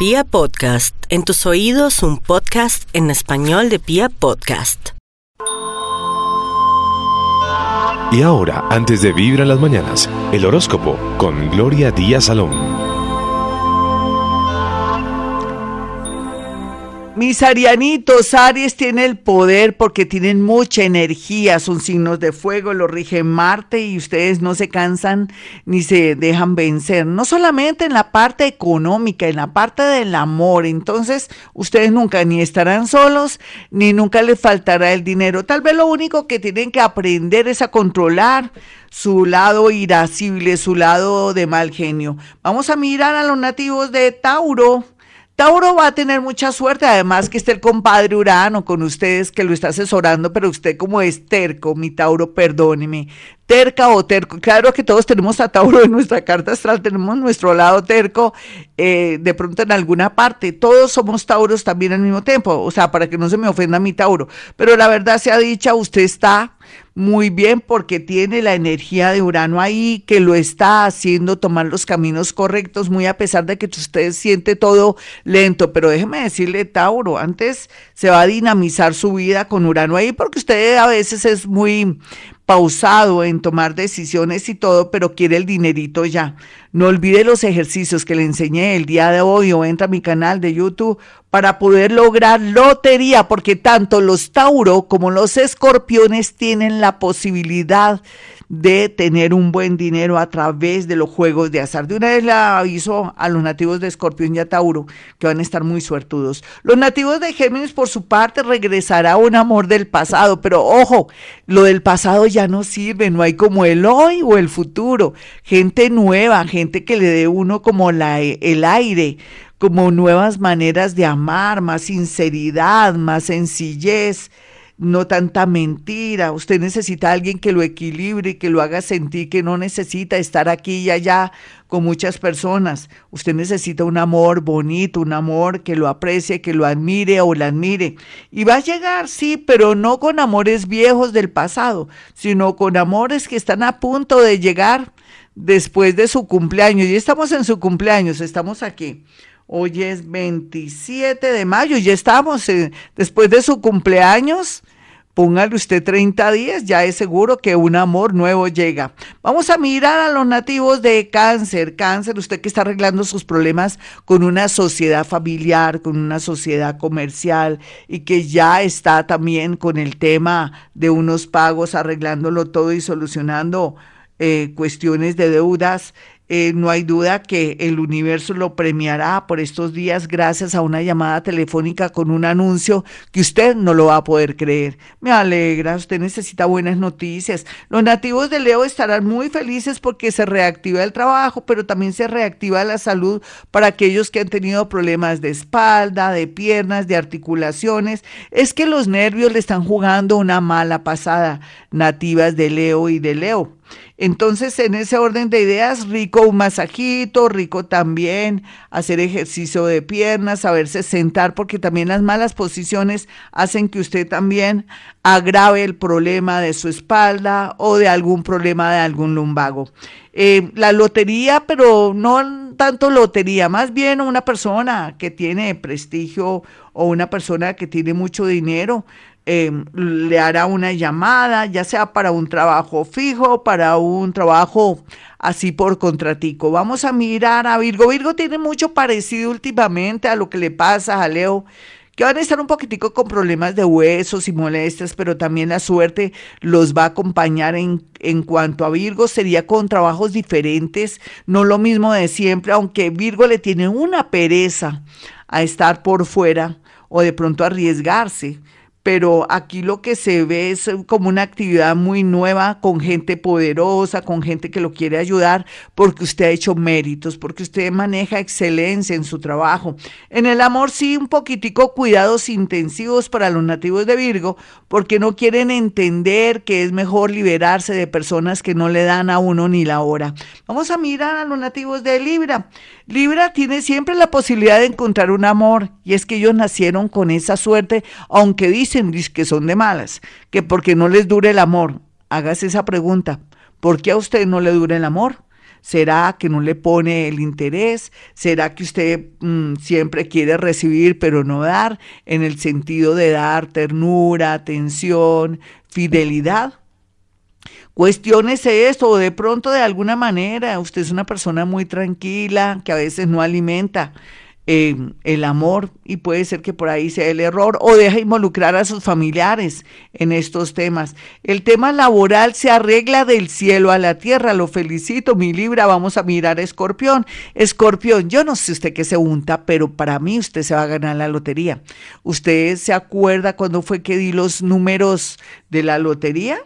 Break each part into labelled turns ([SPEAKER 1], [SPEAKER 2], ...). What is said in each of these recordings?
[SPEAKER 1] Pia Podcast, en tus oídos un podcast en español de Pia Podcast.
[SPEAKER 2] Y ahora, antes de vivir en las mañanas, el horóscopo con Gloria Díaz Salón.
[SPEAKER 3] Mis arianitos, Aries tiene el poder porque tienen mucha energía, son signos de fuego, lo rige Marte y ustedes no se cansan ni se dejan vencer, no solamente en la parte económica, en la parte del amor, entonces ustedes nunca ni estarán solos ni nunca les faltará el dinero, tal vez lo único que tienen que aprender es a controlar su lado irascible, su lado de mal genio. Vamos a mirar a los nativos de Tauro. Tauro va a tener mucha suerte, además que esté el compadre Urano con ustedes que lo está asesorando, pero usted como es terco, mi Tauro, perdóneme, terca o terco. Claro que todos tenemos a Tauro en nuestra carta astral, tenemos nuestro lado terco, eh, de pronto en alguna parte. Todos somos Tauros también al mismo tiempo, o sea, para que no se me ofenda mi Tauro. Pero la verdad sea dicha, usted está muy bien porque tiene la energía de Urano ahí que lo está haciendo tomar los caminos correctos, muy a pesar de que usted siente todo lento. Pero déjeme decirle, Tauro, antes se va a dinamizar su vida con Urano ahí porque usted a veces es muy pausado en tomar decisiones y todo, pero quiere el dinerito ya. No olvide los ejercicios que le enseñé el día de hoy o entra a mi canal de YouTube para poder lograr lotería, porque tanto los Tauro como los escorpiones tienen la posibilidad de tener un buen dinero a través de los juegos de azar. De una vez le aviso a los nativos de Escorpión y a Tauro que van a estar muy suertudos. Los nativos de Géminis, por su parte, regresará un amor del pasado, pero ojo, lo del pasado ya no sirve, no hay como el hoy o el futuro. Gente nueva, gente que le dé uno como la, el aire como nuevas maneras de amar, más sinceridad, más sencillez, no tanta mentira. Usted necesita a alguien que lo equilibre que lo haga sentir que no necesita estar aquí y allá con muchas personas. Usted necesita un amor bonito, un amor que lo aprecie, que lo admire o la admire. Y va a llegar, sí, pero no con amores viejos del pasado, sino con amores que están a punto de llegar después de su cumpleaños. Y estamos en su cumpleaños, estamos aquí. Hoy es 27 de mayo, ya estamos después de su cumpleaños. Póngale usted 30 días, ya es seguro que un amor nuevo llega. Vamos a mirar a los nativos de cáncer. Cáncer, usted que está arreglando sus problemas con una sociedad familiar, con una sociedad comercial y que ya está también con el tema de unos pagos, arreglándolo todo y solucionando eh, cuestiones de deudas. Eh, no hay duda que el universo lo premiará por estos días gracias a una llamada telefónica con un anuncio que usted no lo va a poder creer. Me alegra, usted necesita buenas noticias. Los nativos de Leo estarán muy felices porque se reactiva el trabajo, pero también se reactiva la salud para aquellos que han tenido problemas de espalda, de piernas, de articulaciones. Es que los nervios le están jugando una mala pasada, nativas de Leo y de Leo. Entonces, en ese orden de ideas, rico un masajito, rico también hacer ejercicio de piernas, saberse sentar, porque también las malas posiciones hacen que usted también agrave el problema de su espalda o de algún problema de algún lumbago. Eh, la lotería, pero no tanto lotería, más bien una persona que tiene prestigio o una persona que tiene mucho dinero, Em, le hará una llamada, ya sea para un trabajo fijo, para un trabajo así por contratico. Vamos a mirar a Virgo. Virgo tiene mucho parecido últimamente a lo que le pasa a Leo que van a estar un poquitico con problemas de huesos y molestias, pero también la suerte los va a acompañar en, en cuanto a Virgo, sería con trabajos diferentes, no lo mismo de siempre, aunque Virgo le tiene una pereza a estar por fuera o de pronto arriesgarse pero aquí lo que se ve es como una actividad muy nueva con gente poderosa, con gente que lo quiere ayudar, porque usted ha hecho méritos, porque usted maneja excelencia en su trabajo. En el amor sí, un poquitico cuidados intensivos para los nativos de Virgo, porque no quieren entender que es mejor liberarse de personas que no le dan a uno ni la hora. Vamos a mirar a los nativos de Libra. Libra tiene siempre la posibilidad de encontrar un amor, y es que ellos nacieron con esa suerte, aunque dicen dicen que son de malas, que porque no les dure el amor. Hágase esa pregunta. ¿Por qué a usted no le dura el amor? ¿Será que no le pone el interés? ¿Será que usted mm, siempre quiere recibir pero no dar en el sentido de dar ternura, atención, fidelidad? Cuestiónese esto, o de pronto de alguna manera usted es una persona muy tranquila, que a veces no alimenta eh, el amor y puede ser que por ahí sea el error, o deja involucrar a sus familiares en estos temas. El tema laboral se arregla del cielo a la tierra, lo felicito, mi Libra, vamos a mirar a Escorpión. Escorpión, yo no sé usted qué se unta, pero para mí usted se va a ganar la lotería. ¿Usted se acuerda cuando fue que di los números de la lotería?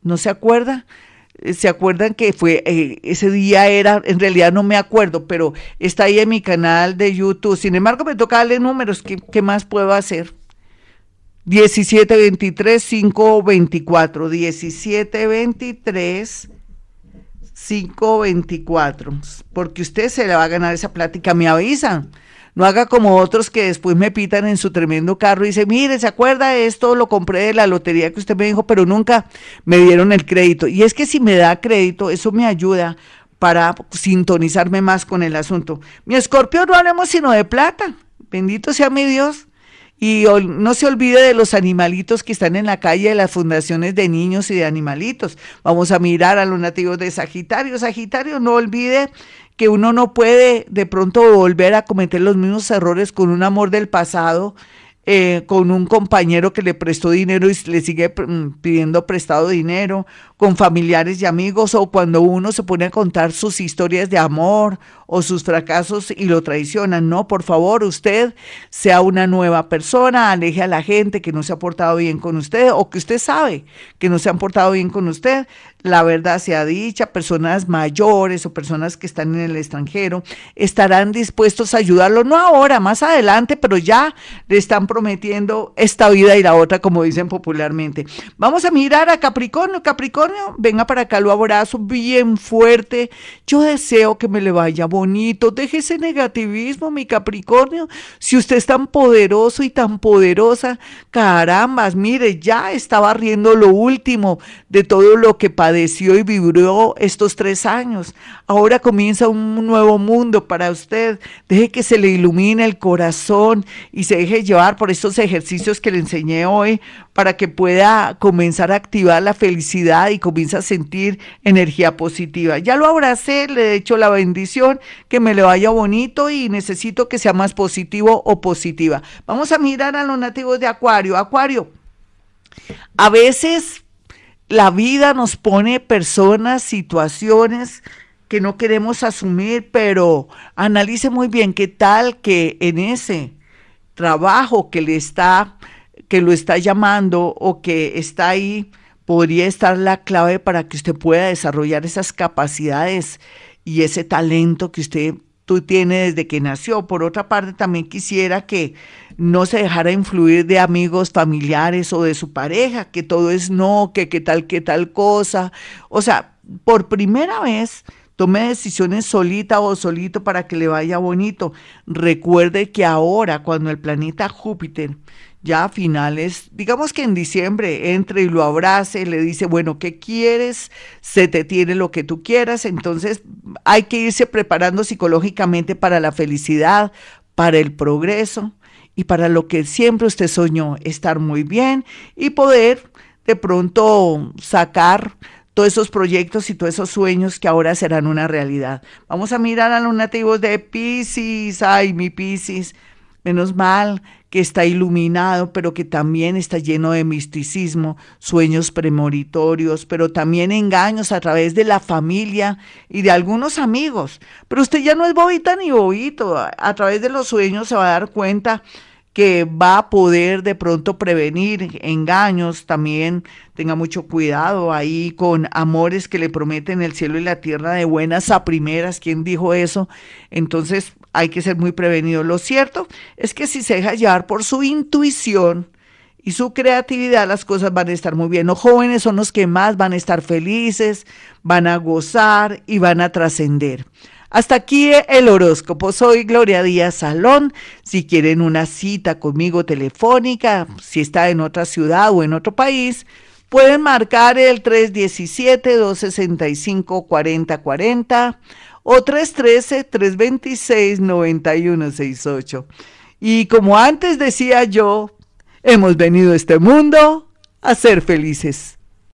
[SPEAKER 3] ¿No se acuerda? ¿Se acuerdan que fue eh, ese día era, en realidad no me acuerdo, pero está ahí en mi canal de YouTube. Sin embargo, me toca darle números. ¿Qué, qué más puedo hacer? 1723 524 1723 524 porque usted se le va a ganar esa plática, me avisan no haga como otros que después me pitan en su tremendo carro y dice, mire, ¿se acuerda de esto? Lo compré de la lotería que usted me dijo, pero nunca me dieron el crédito. Y es que si me da crédito, eso me ayuda para sintonizarme más con el asunto. Mi escorpio no hablemos sino de plata. Bendito sea mi Dios. Y no se olvide de los animalitos que están en la calle de las fundaciones de niños y de animalitos. Vamos a mirar a los nativos de Sagitario. Sagitario, no olvide que uno no puede de pronto volver a cometer los mismos errores con un amor del pasado, eh, con un compañero que le prestó dinero y le sigue mm, pidiendo prestado dinero, con familiares y amigos, o cuando uno se pone a contar sus historias de amor o sus fracasos y lo traicionan. No, por favor, usted sea una nueva persona, aleje a la gente que no se ha portado bien con usted o que usted sabe que no se han portado bien con usted. La verdad sea dicha, personas mayores o personas que están en el extranjero estarán dispuestos a ayudarlo, no ahora, más adelante, pero ya le están prometiendo esta vida y la otra, como dicen popularmente. Vamos a mirar a Capricornio. Capricornio, venga para acá, lo abrazo bien fuerte. Yo deseo que me le vaya bonito. Deje ese negativismo, mi Capricornio. Si usted es tan poderoso y tan poderosa, carambas, mire, ya estaba riendo lo último de todo lo que padeció y vivió estos tres años. Ahora comienza un nuevo mundo para usted. Deje que se le ilumine el corazón y se deje llevar por estos ejercicios que le enseñé hoy para que pueda comenzar a activar la felicidad y comience a sentir energía positiva. Ya lo abracé, le he hecho la bendición, que me le vaya bonito y necesito que sea más positivo o positiva. Vamos a mirar a los nativos de Acuario. Acuario, a veces la vida nos pone personas, situaciones que no queremos asumir, pero analice muy bien qué tal que en ese trabajo que le está que lo está llamando o que está ahí, podría estar la clave para que usted pueda desarrollar esas capacidades y ese talento que usted tú tiene desde que nació. Por otra parte, también quisiera que no se dejara influir de amigos familiares o de su pareja, que todo es no, que qué tal, qué tal cosa. O sea, por primera vez tome decisiones solita o solito para que le vaya bonito. Recuerde que ahora, cuando el planeta Júpiter ya a finales, digamos que en diciembre entre y lo abrace, le dice, bueno, ¿qué quieres? Se te tiene lo que tú quieras, entonces hay que irse preparando psicológicamente para la felicidad, para el progreso y para lo que siempre usted soñó, estar muy bien y poder de pronto sacar todos esos proyectos y todos esos sueños que ahora serán una realidad. Vamos a mirar a los nativos de Pisces, ay, mi Pisces, menos mal que está iluminado, pero que también está lleno de misticismo, sueños premonitorios, pero también engaños a través de la familia y de algunos amigos. Pero usted ya no es bobita ni bobito, a través de los sueños se va a dar cuenta que va a poder de pronto prevenir engaños, también tenga mucho cuidado ahí con amores que le prometen el cielo y la tierra de buenas a primeras, ¿quién dijo eso? Entonces hay que ser muy prevenido. Lo cierto es que si se deja llevar por su intuición y su creatividad, las cosas van a estar muy bien. Los jóvenes son los que más van a estar felices, van a gozar y van a trascender. Hasta aquí el horóscopo. Soy Gloria Díaz Salón. Si quieren una cita conmigo telefónica, si está en otra ciudad o en otro país, pueden marcar el 317-265-4040 o 313-326-9168. Y como antes decía yo, hemos venido a este mundo a ser felices.